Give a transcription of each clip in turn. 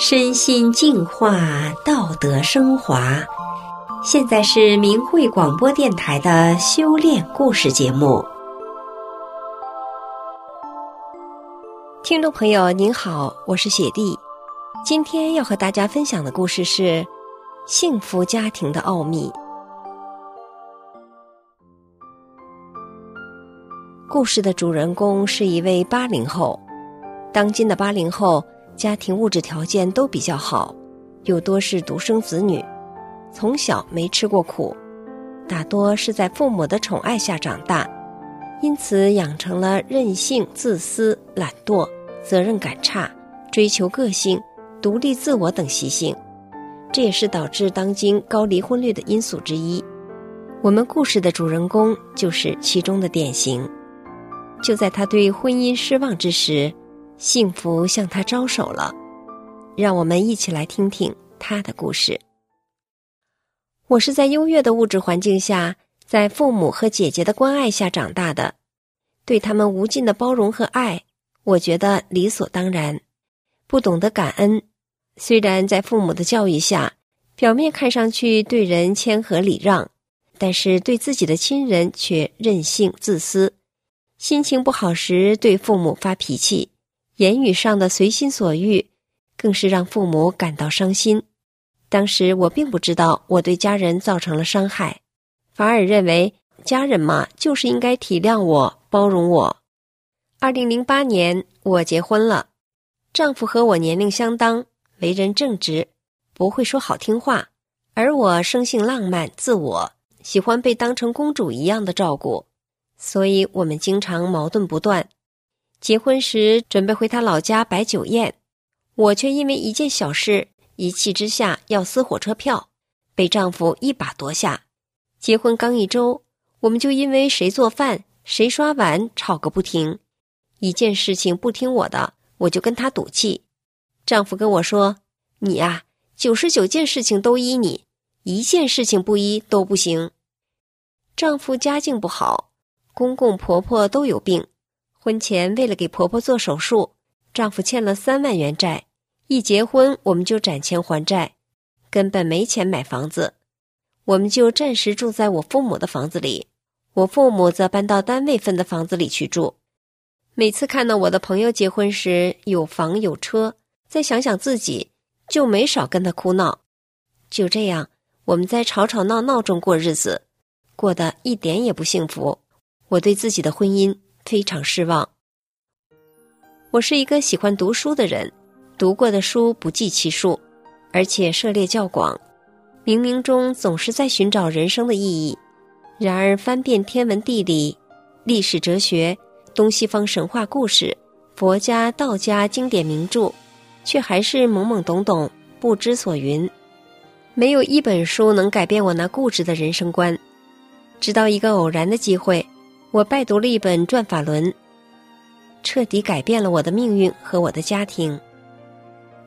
身心净化，道德升华。现在是明慧广播电台的修炼故事节目。听众朋友您好，我是雪莉，今天要和大家分享的故事是幸福家庭的奥秘。故事的主人公是一位八零后，当今的八零后。家庭物质条件都比较好，又多是独生子女，从小没吃过苦，大多是在父母的宠爱下长大，因此养成了任性、自私、懒惰、责任感差、追求个性、独立自我等习性，这也是导致当今高离婚率的因素之一。我们故事的主人公就是其中的典型。就在他对婚姻失望之时。幸福向他招手了，让我们一起来听听他的故事。我是在优越的物质环境下，在父母和姐姐的关爱下长大的，对他们无尽的包容和爱，我觉得理所当然，不懂得感恩。虽然在父母的教育下，表面看上去对人谦和礼让，但是对自己的亲人却任性自私，心情不好时对父母发脾气。言语上的随心所欲，更是让父母感到伤心。当时我并不知道我对家人造成了伤害，反而认为家人嘛就是应该体谅我、包容我。二零零八年我结婚了，丈夫和我年龄相当，为人正直，不会说好听话，而我生性浪漫、自我，喜欢被当成公主一样的照顾，所以我们经常矛盾不断。结婚时准备回他老家摆酒宴，我却因为一件小事一气之下要撕火车票，被丈夫一把夺下。结婚刚一周，我们就因为谁做饭谁刷碗吵个不停。一件事情不听我的，我就跟他赌气。丈夫跟我说：“你呀，九十九件事情都依你，一件事情不依都不行。”丈夫家境不好，公公婆婆都有病。婚前为了给婆婆做手术，丈夫欠了三万元债。一结婚我们就攒钱还债，根本没钱买房子，我们就暂时住在我父母的房子里，我父母则搬到单位分的房子里去住。每次看到我的朋友结婚时有房有车，再想想自己，就没少跟他哭闹。就这样，我们在吵吵闹闹中过日子，过得一点也不幸福。我对自己的婚姻。非常失望。我是一个喜欢读书的人，读过的书不计其数，而且涉猎较广。冥冥中总是在寻找人生的意义，然而翻遍天文地理、历史哲学、东西方神话故事、佛家、道家经典名著，却还是懵懵懂懂，不知所云。没有一本书能改变我那固执的人生观。直到一个偶然的机会。我拜读了一本《转法轮》，彻底改变了我的命运和我的家庭。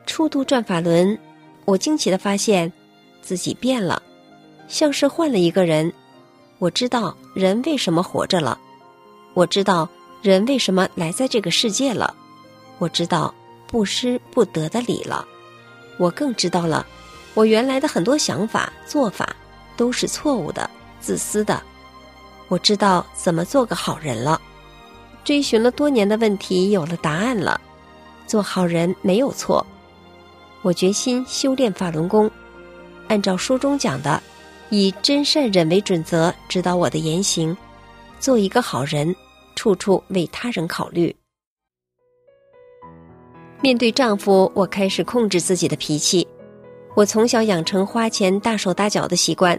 初读《转法轮》，我惊奇的发现自己变了，像是换了一个人。我知道人为什么活着了，我知道人为什么来在这个世界了，我知道不失不得的理了。我更知道了，我原来的很多想法做法都是错误的、自私的。我知道怎么做个好人了，追寻了多年的问题有了答案了，做好人没有错。我决心修炼法轮功，按照书中讲的，以真善忍为准则指导我的言行，做一个好人，处处为他人考虑。面对丈夫，我开始控制自己的脾气。我从小养成花钱大手大脚的习惯，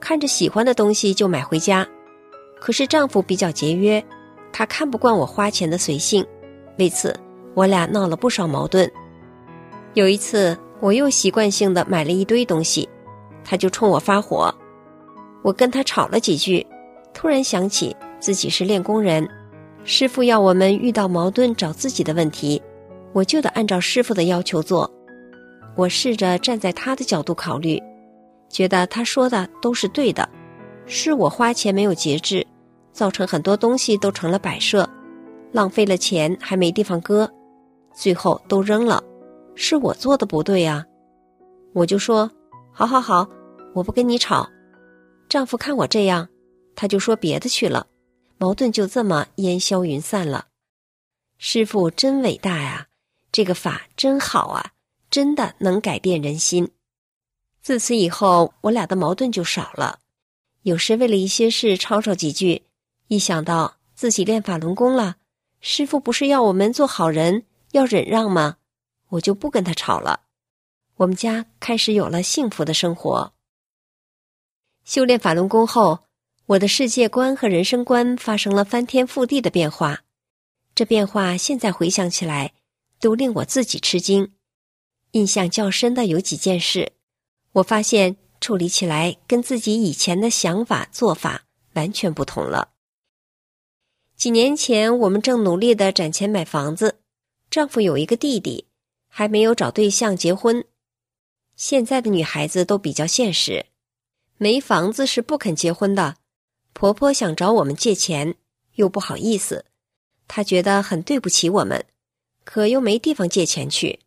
看着喜欢的东西就买回家。可是丈夫比较节约，他看不惯我花钱的随性，为此我俩闹了不少矛盾。有一次，我又习惯性的买了一堆东西，他就冲我发火。我跟他吵了几句，突然想起自己是练功人，师傅要我们遇到矛盾找自己的问题，我就得按照师傅的要求做。我试着站在他的角度考虑，觉得他说的都是对的，是我花钱没有节制。造成很多东西都成了摆设，浪费了钱还没地方搁，最后都扔了。是我做的不对呀。我就说：“好好好，我不跟你吵。”丈夫看我这样，他就说别的去了，矛盾就这么烟消云散了。师傅真伟大呀，这个法真好啊，真的能改变人心。自此以后，我俩的矛盾就少了。有时为了一些事吵吵几句，一想到自己练法轮功了，师傅不是要我们做好人，要忍让吗？我就不跟他吵了。我们家开始有了幸福的生活。修炼法轮功后，我的世界观和人生观发生了翻天覆地的变化。这变化现在回想起来，都令我自己吃惊。印象较深的有几件事，我发现处理起来跟自己以前的想法做法完全不同了。几年前，我们正努力的攒钱买房子，丈夫有一个弟弟，还没有找对象结婚。现在的女孩子都比较现实，没房子是不肯结婚的。婆婆想找我们借钱，又不好意思，她觉得很对不起我们，可又没地方借钱去，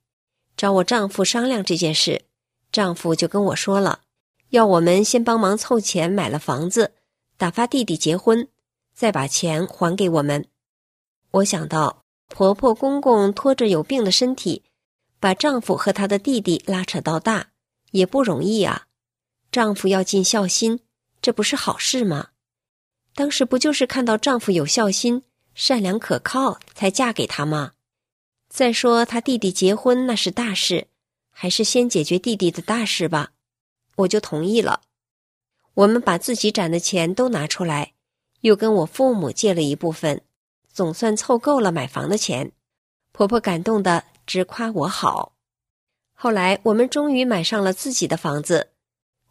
找我丈夫商量这件事。丈夫就跟我说了，要我们先帮忙凑钱买了房子，打发弟弟结婚，再把钱还给我们。我想到婆婆公公拖着有病的身体。把丈夫和他的弟弟拉扯到大也不容易啊，丈夫要尽孝心，这不是好事吗？当时不就是看到丈夫有孝心、善良可靠才嫁给他吗？再说他弟弟结婚那是大事，还是先解决弟弟的大事吧。我就同意了。我们把自己攒的钱都拿出来，又跟我父母借了一部分，总算凑够了买房的钱。婆婆感动的。直夸我好。后来我们终于买上了自己的房子。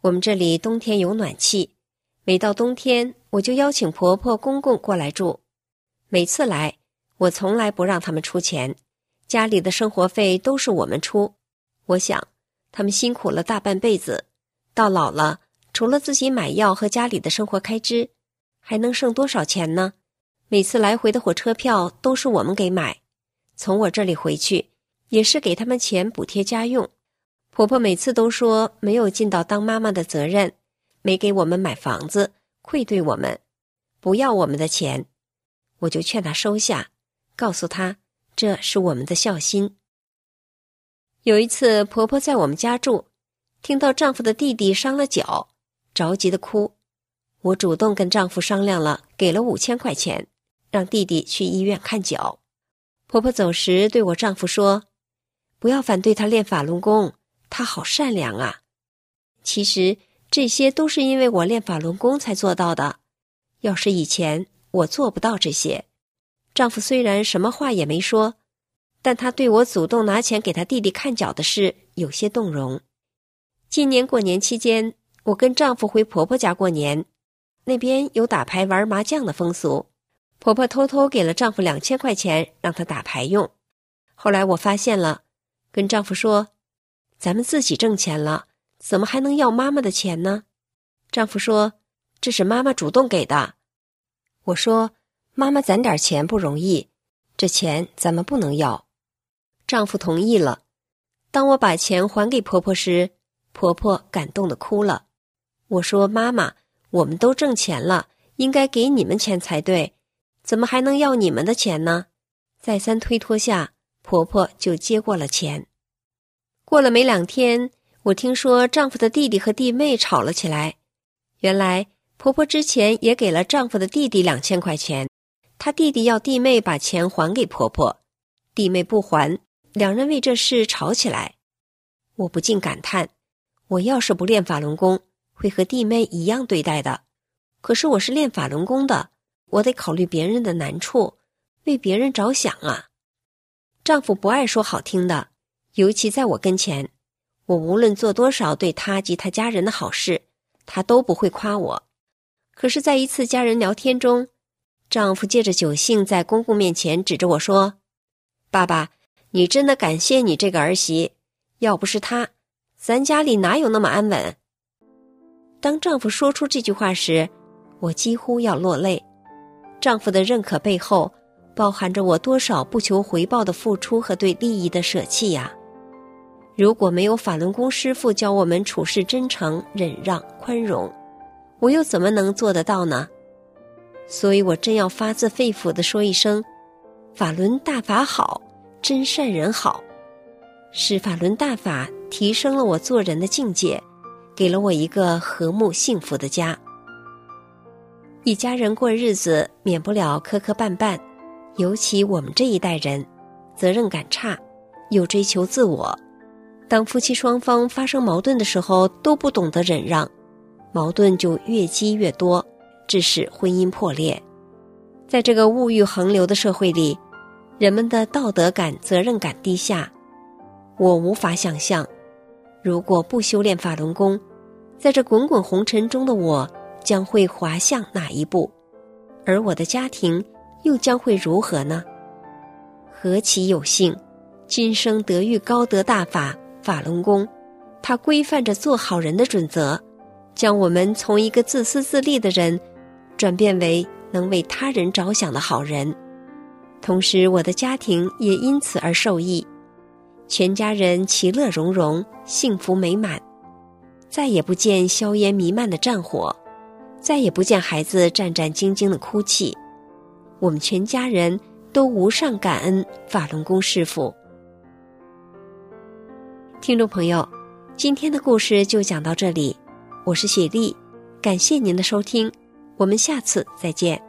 我们这里冬天有暖气，每到冬天我就邀请婆婆公公过来住。每次来，我从来不让他们出钱，家里的生活费都是我们出。我想，他们辛苦了大半辈子，到老了，除了自己买药和家里的生活开支，还能剩多少钱呢？每次来回的火车票都是我们给买，从我这里回去。也是给他们钱补贴家用，婆婆每次都说没有尽到当妈妈的责任，没给我们买房子，愧对我们，不要我们的钱，我就劝她收下，告诉她这是我们的孝心。有一次，婆婆在我们家住，听到丈夫的弟弟伤了脚，着急的哭，我主动跟丈夫商量了，给了五千块钱，让弟弟去医院看脚。婆婆走时对我丈夫说。不要反对他练法轮功，他好善良啊！其实这些都是因为我练法轮功才做到的。要是以前我做不到这些。丈夫虽然什么话也没说，但他对我主动拿钱给他弟弟看脚的事有些动容。今年过年期间，我跟丈夫回婆婆家过年，那边有打牌玩麻将的风俗，婆婆偷偷给了丈夫两千块钱让他打牌用。后来我发现了。跟丈夫说：“咱们自己挣钱了，怎么还能要妈妈的钱呢？”丈夫说：“这是妈妈主动给的。”我说：“妈妈攒点钱不容易，这钱咱们不能要。”丈夫同意了。当我把钱还给婆婆时，婆婆感动的哭了。我说：“妈妈，我们都挣钱了，应该给你们钱才对，怎么还能要你们的钱呢？”再三推脱下。婆婆就接过了钱。过了没两天，我听说丈夫的弟弟和弟妹吵了起来。原来婆婆之前也给了丈夫的弟弟两千块钱，她弟弟要弟妹把钱还给婆婆，弟妹不还，两人为这事吵起来。我不禁感叹：我要是不练法轮功，会和弟妹一样对待的。可是我是练法轮功的，我得考虑别人的难处，为别人着想啊。丈夫不爱说好听的，尤其在我跟前，我无论做多少对他及他家人的好事，他都不会夸我。可是，在一次家人聊天中，丈夫借着酒兴，在公公面前指着我说：“爸爸，你真的感谢你这个儿媳，要不是她，咱家里哪有那么安稳？”当丈夫说出这句话时，我几乎要落泪。丈夫的认可背后。包含着我多少不求回报的付出和对利益的舍弃呀！如果没有法轮功师傅教我们处事真诚、忍让、宽容，我又怎么能做得到呢？所以我真要发自肺腑地说一声：法轮大法好，真善人好。是法轮大法提升了我做人的境界，给了我一个和睦幸福的家。一家人过日子免不了磕磕绊绊，尤其我们这一代人，责任感差，又追求自我。当夫妻双方发生矛盾的时候，都不懂得忍让，矛盾就越积越多，致使婚姻破裂。在这个物欲横流的社会里，人们的道德感、责任感低下。我无法想象，如果不修炼法轮功，在这滚滚红尘中的我将会滑向哪一步，而我的家庭又将会如何呢？何其有幸，今生得遇高德大法。法轮功，它规范着做好人的准则，将我们从一个自私自利的人，转变为能为他人着想的好人。同时，我的家庭也因此而受益，全家人其乐融融，幸福美满，再也不见硝烟弥漫的战火，再也不见孩子战战兢兢的哭泣。我们全家人都无上感恩法轮功师傅。听众朋友，今天的故事就讲到这里，我是雪莉，感谢您的收听，我们下次再见。